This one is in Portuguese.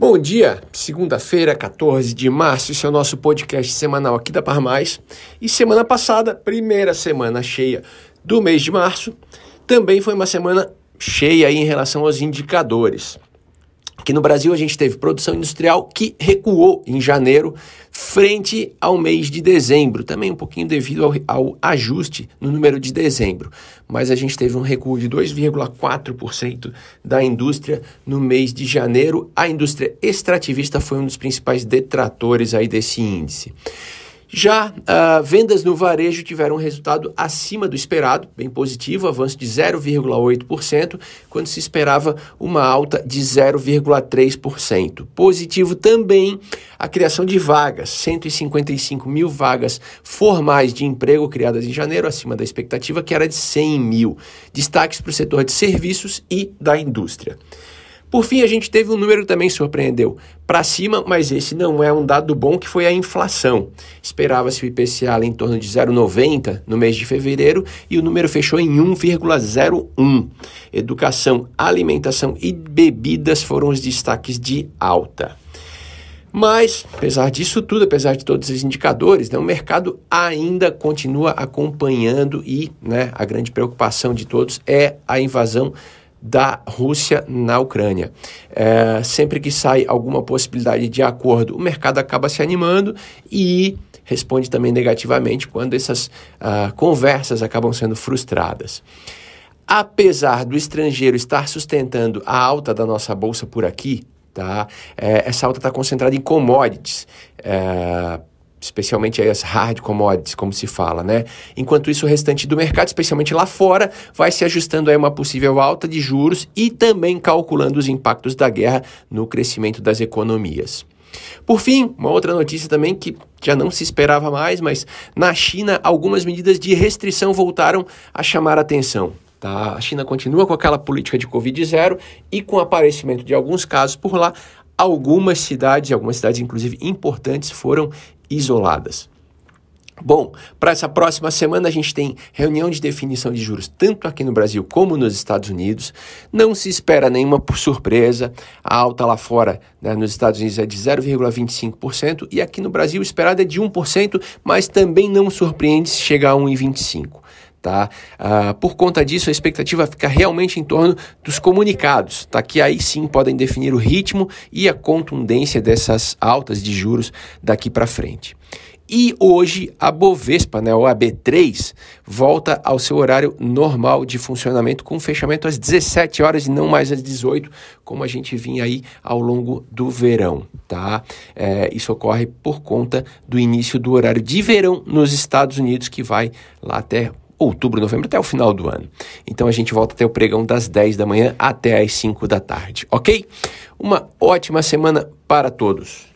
Bom dia, segunda-feira, 14 de março, esse é o nosso podcast semanal aqui da Par Mais. E semana passada, primeira semana cheia do mês de março, também foi uma semana cheia em relação aos indicadores. Aqui no Brasil a gente teve produção industrial que recuou em janeiro frente ao mês de dezembro, também um pouquinho devido ao, ao ajuste no número de dezembro. Mas a gente teve um recuo de 2,4% da indústria no mês de janeiro. A indústria extrativista foi um dos principais detratores aí desse índice. Já uh, vendas no varejo tiveram um resultado acima do esperado, bem positivo, avanço de 0,8%, quando se esperava uma alta de 0,3%. Positivo também a criação de vagas, 155 mil vagas formais de emprego criadas em janeiro, acima da expectativa, que era de 100 mil. Destaques para o setor de serviços e da indústria. Por fim, a gente teve um número que também surpreendeu para cima, mas esse não é um dado bom, que foi a inflação. Esperava-se o IPCA em torno de 0,90 no mês de fevereiro e o número fechou em 1,01. Educação, alimentação e bebidas foram os destaques de alta. Mas, apesar disso tudo, apesar de todos esses indicadores, né, o mercado ainda continua acompanhando e né, a grande preocupação de todos é a invasão da Rússia na Ucrânia. É, sempre que sai alguma possibilidade de acordo, o mercado acaba se animando e responde também negativamente quando essas uh, conversas acabam sendo frustradas. Apesar do estrangeiro estar sustentando a alta da nossa bolsa por aqui, tá? É, essa alta está concentrada em commodities. É, especialmente as hard commodities, como se fala, né? Enquanto isso, o restante do mercado, especialmente lá fora, vai se ajustando a uma possível alta de juros e também calculando os impactos da guerra no crescimento das economias. Por fim, uma outra notícia também que já não se esperava mais, mas na China algumas medidas de restrição voltaram a chamar a atenção. Tá? A China continua com aquela política de Covid zero e com o aparecimento de alguns casos por lá, algumas cidades, algumas cidades inclusive importantes, foram isoladas. Bom, para essa próxima semana a gente tem reunião de definição de juros tanto aqui no Brasil como nos Estados Unidos. Não se espera nenhuma surpresa. A alta lá fora, né, nos Estados Unidos, é de 0,25% e aqui no Brasil esperada é de 1%, mas também não surpreende se chegar a 1,25%. Tá? Ah, por conta disso, a expectativa fica realmente em torno dos comunicados, tá? que aí sim podem definir o ritmo e a contundência dessas altas de juros daqui para frente. E hoje a Bovespa, né, o AB3, volta ao seu horário normal de funcionamento, com fechamento às 17 horas e não mais às 18, como a gente vinha aí ao longo do verão. Tá? É, isso ocorre por conta do início do horário de verão nos Estados Unidos, que vai lá até outubro, novembro, até o final do ano. Então a gente volta até o pregão das 10 da manhã até as 5 da tarde, ok? Uma ótima semana para todos.